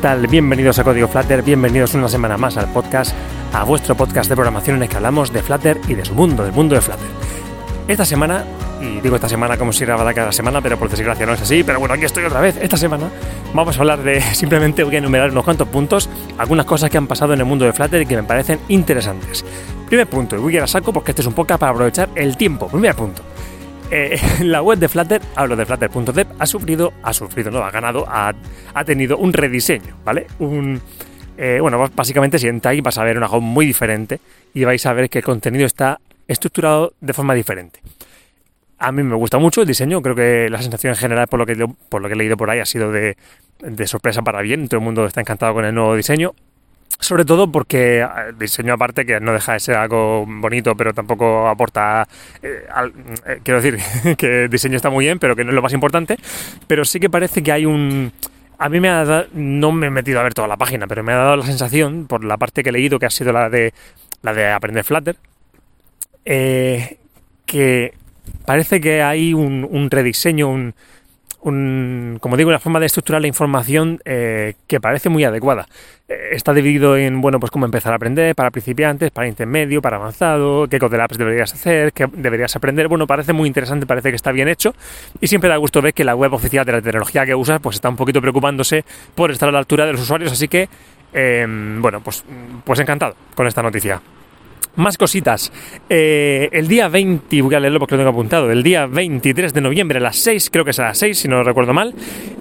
¿qué tal? Bienvenidos a Código Flutter, bienvenidos una semana más al podcast, a vuestro podcast de programación en el que hablamos de Flutter y de su mundo, del mundo de Flutter. Esta semana, y digo esta semana como si grabara cada semana, pero por desgracia no es así, pero bueno, aquí estoy otra vez. Esta semana vamos a hablar de, simplemente voy a enumerar unos cuantos puntos, algunas cosas que han pasado en el mundo de Flutter y que me parecen interesantes. Primer punto, y voy a ir saco porque este es un podcast para aprovechar el tiempo. Primer punto. Eh, la web de Flutter, hablo de flutter.dev, ha sufrido, ha sufrido, no, ha ganado, ha, tenido un rediseño, ¿vale? Eh, bueno, básicamente si entráis vas a ver una web muy diferente y vais a ver que el contenido está estructurado de forma diferente. A mí me gusta mucho el diseño, creo que la sensación en general por lo que, por lo que he leído por ahí ha sido de, de sorpresa para bien, todo el mundo está encantado con el nuevo diseño. Sobre todo porque el diseño aparte que no deja de ser algo bonito, pero tampoco aporta... Eh, eh, quiero decir que el diseño está muy bien, pero que no es lo más importante. Pero sí que parece que hay un... A mí me ha dado, no me he metido a ver toda la página, pero me ha dado la sensación, por la parte que he leído, que ha sido la de, la de aprender Flutter, eh, que parece que hay un, un rediseño, un, un, como digo, una forma de estructurar la información eh, que parece muy adecuada. Eh, está dividido en, bueno, pues cómo empezar a aprender, para principiantes, para intermedio, para avanzado, qué code deberías hacer, qué deberías aprender. Bueno, parece muy interesante, parece que está bien hecho y siempre da gusto ver que la web oficial de la tecnología que usas pues está un poquito preocupándose por estar a la altura de los usuarios, así que, eh, bueno, pues, pues encantado con esta noticia. Más cositas. Eh, el día 20, voy a leerlo porque lo tengo apuntado, el día 23 de noviembre a las 6, creo que es a las 6, si no lo recuerdo mal,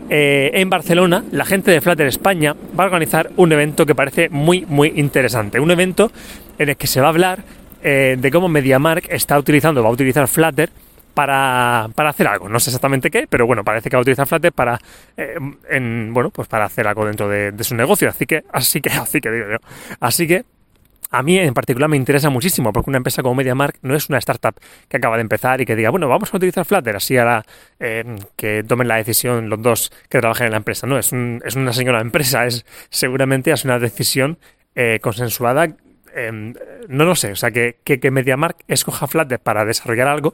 eh, en Barcelona, la gente de Flutter España va a organizar un evento que parece muy, muy interesante. Un evento en el que se va a hablar eh, de cómo MediaMark está utilizando, va a utilizar Flutter para, para, hacer algo. No sé exactamente qué, pero bueno, parece que va a utilizar Flutter para, en, bueno, pues para hacer algo dentro de, de, su negocio. Así que, así que, así que digo yo. Así que a mí en particular me interesa muchísimo porque una empresa como MediaMark no es una startup que acaba de empezar y que diga, bueno, vamos a utilizar Flutter así ahora eh, que tomen la decisión los dos que trabajan en la empresa. No, es, un, es una señora empresa, es seguramente es una decisión eh, consensuada. Eh, no lo sé, o sea, que, que, MediaMark escoja Flutter para desarrollar algo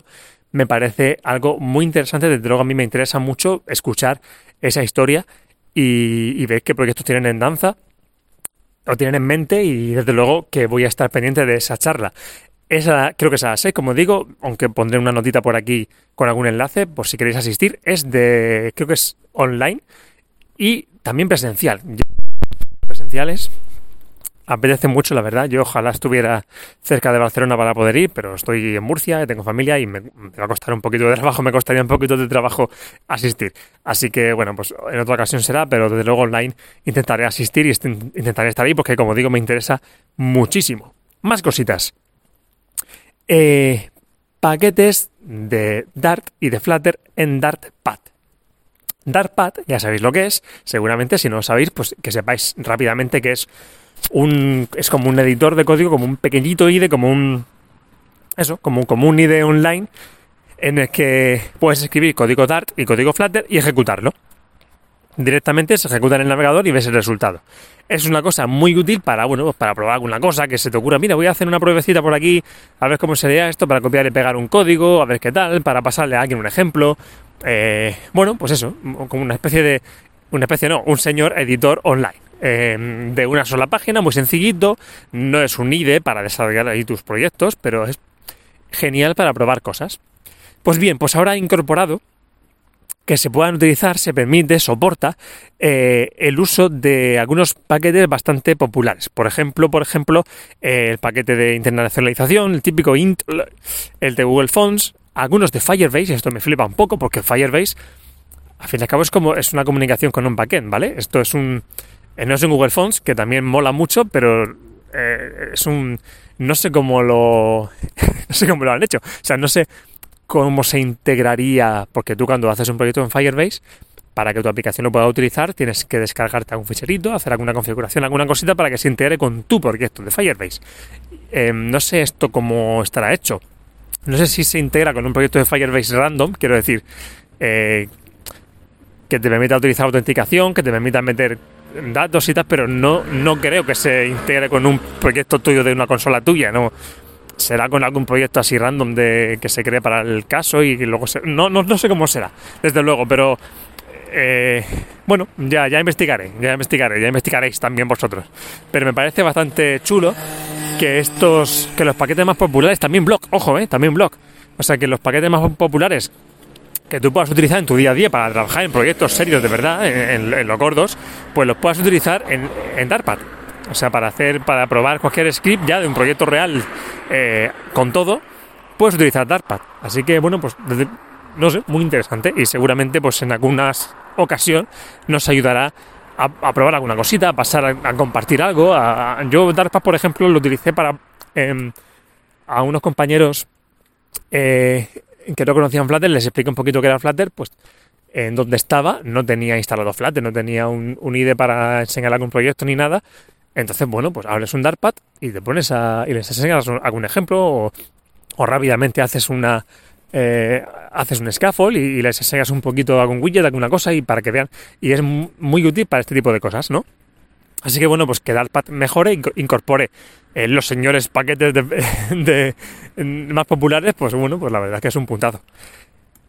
me parece algo muy interesante. Desde luego a mí me interesa mucho escuchar esa historia y ver qué proyectos tienen en danza lo tienen en mente y desde luego que voy a estar pendiente de esa charla. Esa, creo que es a las 6, como digo, aunque pondré una notita por aquí con algún enlace, por si queréis asistir. Es de, creo que es online y también presencial. Presenciales, apetece mucho, la verdad. Yo ojalá estuviera cerca de Barcelona para poder ir, pero estoy en Murcia, tengo familia y me, va a costar un poquito de trabajo, me costaría un poquito de trabajo asistir. Así que, bueno, pues en otra ocasión será, pero desde luego online intentaré asistir y intentaré estar ahí porque, como digo, me interesa muchísimo. Más cositas. Eh, paquetes de Dart y de Flutter en Dartpad. Dartpad, ya sabéis lo que es, seguramente si no lo sabéis, pues que sepáis rápidamente que es un, es como un editor de código, como un pequeñito IDE, como un, eso, como, como un IDE online en el que puedes escribir código Dart y código Flutter y ejecutarlo. Directamente se ejecuta en el navegador y ves el resultado. Es una cosa muy útil para, bueno, para probar alguna cosa que se te ocurra. Mira, voy a hacer una pruebecita por aquí, a ver cómo sería esto, para copiar y pegar un código, a ver qué tal, para pasarle a alguien un ejemplo. Eh, bueno, pues eso, como una especie de, una especie no, un señor editor online eh, de una sola página, muy sencillito. No es un IDE para desarrollar ahí tus proyectos, pero es genial para probar cosas. Pues bien, pues ahora ha incorporado que se puedan utilizar, se permite, soporta eh, el uso de algunos paquetes bastante populares. Por ejemplo, por ejemplo, el paquete de internacionalización, el típico int, el de Google Fonts, algunos de Firebase, esto me flipa un poco porque Firebase, al fin al cabo, es como es una comunicación con un backend, ¿vale? Esto es un eh, no es un Google Fonts, que también mola mucho, pero eh, es un... No sé cómo lo... no sé cómo lo han hecho. O sea, no sé cómo se integraría, porque tú cuando haces un proyecto en Firebase, para que tu aplicación lo pueda utilizar, tienes que descargarte algún ficherito, hacer alguna configuración, alguna cosita para que se integre con tu proyecto de Firebase. Eh, no sé esto cómo estará hecho. No sé si se integra con un proyecto de Firebase random, quiero decir, eh, que te permita utilizar autenticación, que te permita meter datos y tal, pero no, no creo que se integre con un proyecto tuyo de una consola tuya, ¿no? Será con algún proyecto así random de que se cree para el caso y luego se, no, no, no sé cómo será, desde luego, pero eh, bueno, ya, ya investigaré, ya investigaré, ya investigaréis también vosotros. Pero me parece bastante chulo que estos, que los paquetes más populares, también blog, ojo, eh, también blog. O sea, que los paquetes más populares que tú puedas utilizar en tu día a día para trabajar en proyectos serios de verdad, en, los gordos, pues los puedas utilizar en, en. O sea, para hacer, para probar cualquier script ya de un proyecto real eh, con todo, puedes utilizar Dartpad. Así que, bueno, pues, no sé, muy interesante y seguramente, pues, en algunas ocasión nos ayudará a, probar alguna cosita, a pasar a, compartir algo. yo Dartpad, por ejemplo, lo utilicé para em, a unos compañeros eh, que no conocían Flutter, les expliqué un poquito qué era Flutter, pues en donde estaba no tenía instalado Flutter, no tenía un, un IDE para enseñar algún proyecto ni nada, entonces, bueno, pues hables un Dartpad y te pones a. y les enseñas algún ejemplo o, rápidamente haces una. Eh, haces un scaffold y, les enseñas un poquito algún widget, alguna cosa y para que vean. Y es muy útil para este tipo de cosas, ¿no? Así que bueno, pues que Dartpad mejore incorpore eh, los señores paquetes de, más populares, pues bueno, pues la verdad es que es un puntado.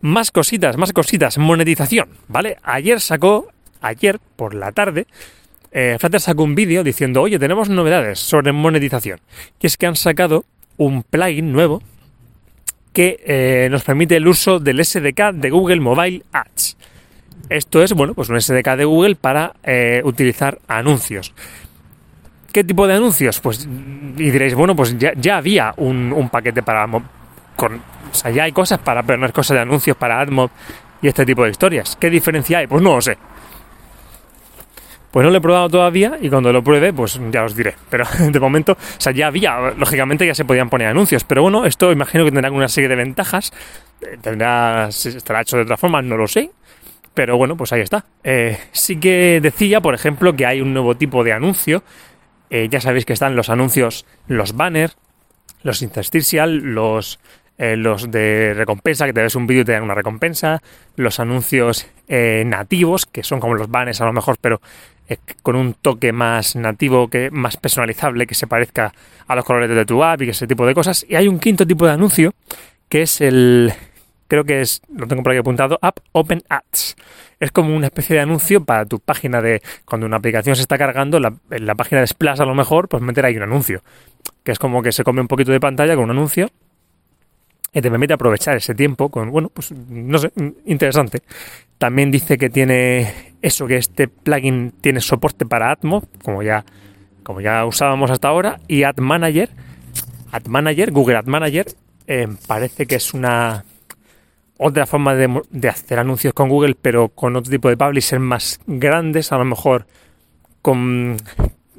Más cositas, más cositas. Monetización, ¿vale? Ayer sacó, ayer por la tarde, eh, Flutter sacó un vídeo diciendo, oye, tenemos novedades sobre monetización. Y es que han sacado un plugin nuevo que eh, nos permite el uso del SDK de Google Mobile Ads. Esto es, bueno, pues un SDK de Google para eh, utilizar anuncios. ¿Qué tipo de anuncios? Pues, y diréis, bueno, pues ya, había un, paquete para... Con, o sea, ya hay cosas para poner cosas de anuncios para AdMob y este tipo de historias. ¿Qué diferencia hay? Pues no lo sé. Pues no lo he probado todavía y cuando lo pruebe, pues ya os diré. Pero de momento, o sea, ya había, lógicamente ya se podían poner anuncios. Pero bueno, esto imagino que tendrá una serie de ventajas. Eh, tendrá, estará hecho de otra forma, no lo sé. Pero bueno, pues ahí está. Eh, sí que decía, por ejemplo, que hay un nuevo tipo de anuncio. Eh, ya sabéis que están los anuncios, los banners, los interstitial, los, los de recompensa, que te ves un vídeo y te dan una recompensa, los anuncios nativos, que son como los banners a lo mejor, pero eh, con un toque más nativo, que más personalizable, que se parezca a los colores de tu app y ese tipo de cosas. Y hay un quinto tipo de anuncio que es el, creo que es, lo tengo por aquí apuntado, App Open Ads. Es como una especie de anuncio para tu página de, cuando una aplicación se está cargando, en la página de Splash a lo mejor, pues meter ahí un anuncio. Que es como que se come un poquito de pantalla con un anuncio y te permite aprovechar ese tiempo con, bueno, pues no sé, interesante. También dice que tiene eso, que este plugin tiene soporte para Atmo, como ya, como ya usábamos hasta ahora, y Ad Manager, Ad Manager, Google Ad Manager, eh, parece que es una otra forma de, hacer anuncios con Google, pero con otro tipo de publishers más grandes, a lo mejor con,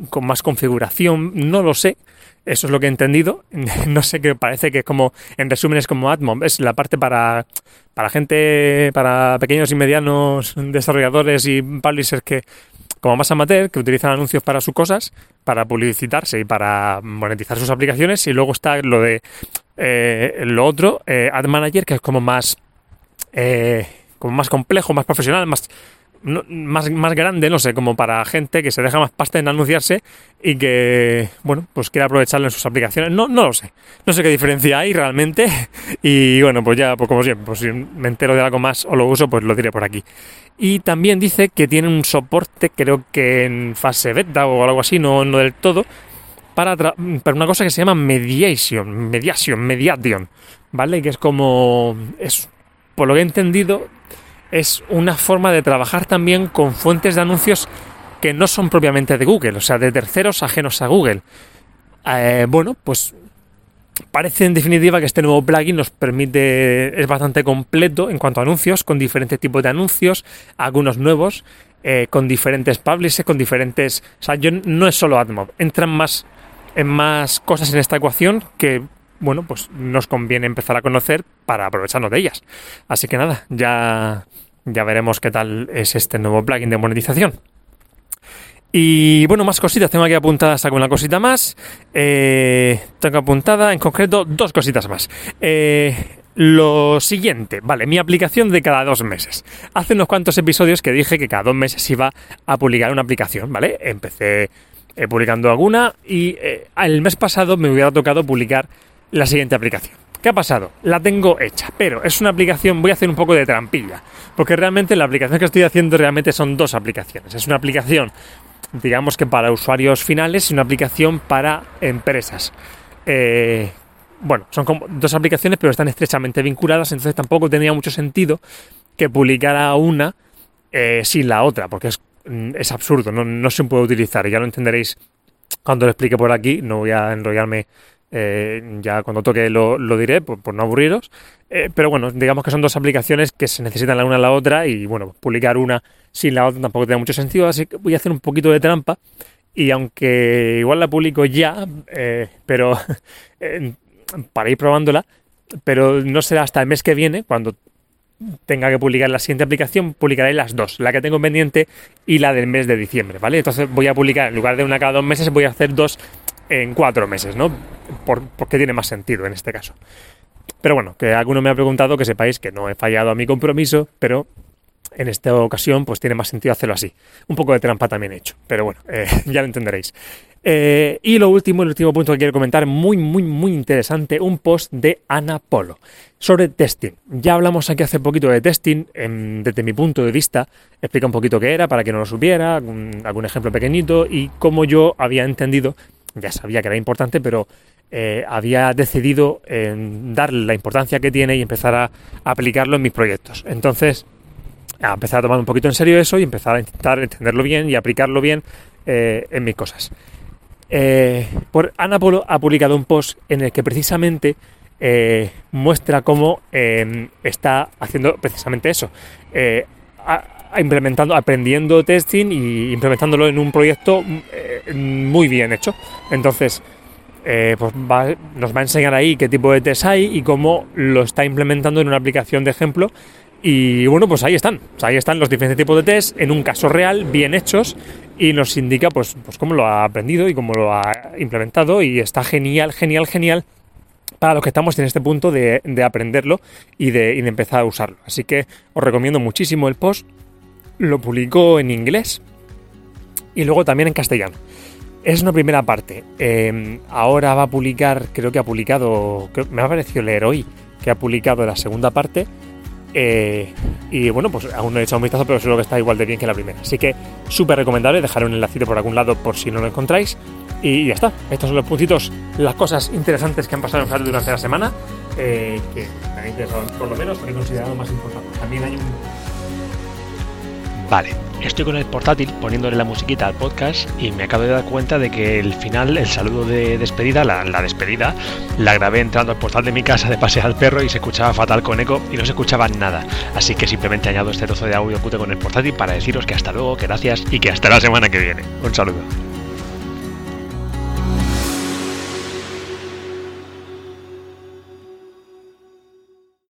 con más configuración, no lo sé. Eso es lo que he entendido. No sé qué parece que es como, en resumen, es como AdMob. Es la parte para, para gente, para pequeños y medianos desarrolladores y publishers que, como más amateur, que utilizan anuncios para sus cosas, para publicitarse y para monetizar sus aplicaciones. Y luego está lo de eh, lo otro, eh, Ad Manager, que es como más, eh, como más complejo, más profesional, más más, más grande, no sé, como para gente que se deja más pasta en anunciarse y que, bueno, pues quiere aprovecharlo en sus aplicaciones. No, no lo sé. No sé qué diferencia hay realmente. Y bueno, pues ya, pues como siempre, pues si me entero de algo más o lo uso, pues lo diré por aquí. Y también dice que tiene un soporte, creo que en fase beta o algo así, no, no del todo, para, para una cosa que se llama mediation, mediation, mediation, ¿vale? Que es como, es, por lo que he entendido, es una forma de trabajar también con fuentes de anuncios que no son propiamente de Google, o sea, de terceros ajenos a Google. Eh, bueno, pues parece en definitiva que este nuevo plugin nos permite, es bastante completo en cuanto a anuncios, con diferentes tipos de anuncios, algunos nuevos, eh, con diferentes publishers, con diferentes... O sea, yo, no es solo AdMob, entran más en más cosas en esta ecuación que bueno, pues nos conviene empezar a conocer para aprovecharnos de ellas. Así que nada, ya, ya veremos qué tal es este nuevo plugin de monetización. Y bueno, más cositas, tengo aquí apuntadas alguna cosita más. Eh, tengo apuntada en concreto dos cositas más. Eh, lo siguiente, vale, mi aplicación de cada dos meses. Hace unos cuantos episodios que dije que cada dos meses iba a publicar una aplicación, ¿vale? Empecé publicando alguna y el mes pasado me hubiera tocado publicar la siguiente aplicación. ¿Qué ha pasado? La tengo hecha, pero es una aplicación, voy a hacer un poco de trampilla, porque realmente la aplicación que estoy haciendo realmente son dos aplicaciones. Es una aplicación, digamos que para usuarios finales y una aplicación para empresas. Eh, bueno, son como dos aplicaciones, pero están estrechamente vinculadas, entonces tampoco tenía mucho sentido que publicara una eh, sin la otra, porque es, mm, es absurdo, no, no, se puede utilizar, ya lo entenderéis cuando lo explique por aquí, no voy a enrollarme, eh, ya cuando toque lo, diré, por, por, no aburriros, eh, pero bueno, digamos que son dos aplicaciones que se necesitan la una a la otra y bueno, publicar una sin la otra tampoco tiene mucho sentido, así que voy a hacer un poquito de trampa y aunque igual la publico ya, pero para ir probándola, pero no será hasta el mes que viene, cuando tenga que publicar la siguiente aplicación, publicaré las dos, la que tengo pendiente y la del mes de diciembre, ¿vale? Entonces voy a publicar, en lugar de una cada dos meses, voy a hacer dos en cuatro meses, ¿no? Por, porque tiene más sentido en este caso. Pero bueno, que alguno me ha preguntado, que sepáis que no he fallado a mi compromiso, pero en esta ocasión pues tiene más sentido hacerlo así. Un poco de trampa también he hecho, pero bueno, eh, ya lo entenderéis. Eh, y lo último, el último punto que quiero comentar, muy, muy, muy interesante, un post de Ana Polo sobre testing. Ya hablamos aquí hace poquito de testing, desde mi punto de vista, explica un poquito qué era para que no lo supiera, algún, ejemplo pequeñito y cómo yo había entendido, ya sabía que era importante, pero eh, había decidido darle la importancia que tiene y empezar a aplicarlo en mis proyectos. Entonces, a empezar a tomar un poquito en serio eso y empezar a intentar entenderlo bien y aplicarlo bien eh, en mis cosas. Eh, por Ana Polo ha publicado un post en el que precisamente eh, muestra cómo está haciendo precisamente eso. Eh, implementando, aprendiendo testing y implementándolo en un proyecto muy bien hecho. Entonces, pues nos va a enseñar ahí qué tipo de test hay y cómo lo está implementando en una aplicación de ejemplo y bueno, pues ahí están. ahí están los diferentes tipos de test en un caso real, bien hechos, y nos indica pues, pues cómo lo ha aprendido y cómo lo ha implementado. Y está genial, genial, genial para los que estamos en este punto de, aprenderlo y de, empezar a usarlo. Así que os recomiendo muchísimo el post. Lo publicó en inglés y luego también en castellano. Es una primera parte. Em, ahora va a publicar, creo que ha publicado, me ha parecido leer hoy que ha publicado la segunda parte eh, y bueno, pues aún no he echado un vistazo, pero seguro que está igual de bien que la primera. Así que súper recomendable, dejar un enlace por algún lado por si no lo encontráis. Y ya está. Estos son los puntitos, las cosas interesantes que han pasado en durante la semana, eh, que me han interesado por lo menos, he considerado más importantes. También hay un Vale, estoy con el portátil poniéndole la musiquita al podcast y me acabo de dar cuenta de que el final, el saludo de despedida, la, despedida, la grabé entrando al portal de mi casa de pasear al perro y se escuchaba fatal con eco y no se escuchaba nada. Así que simplemente añado este trozo de audio cute con el portátil para deciros que hasta luego, que gracias y que hasta la semana que viene. Un saludo.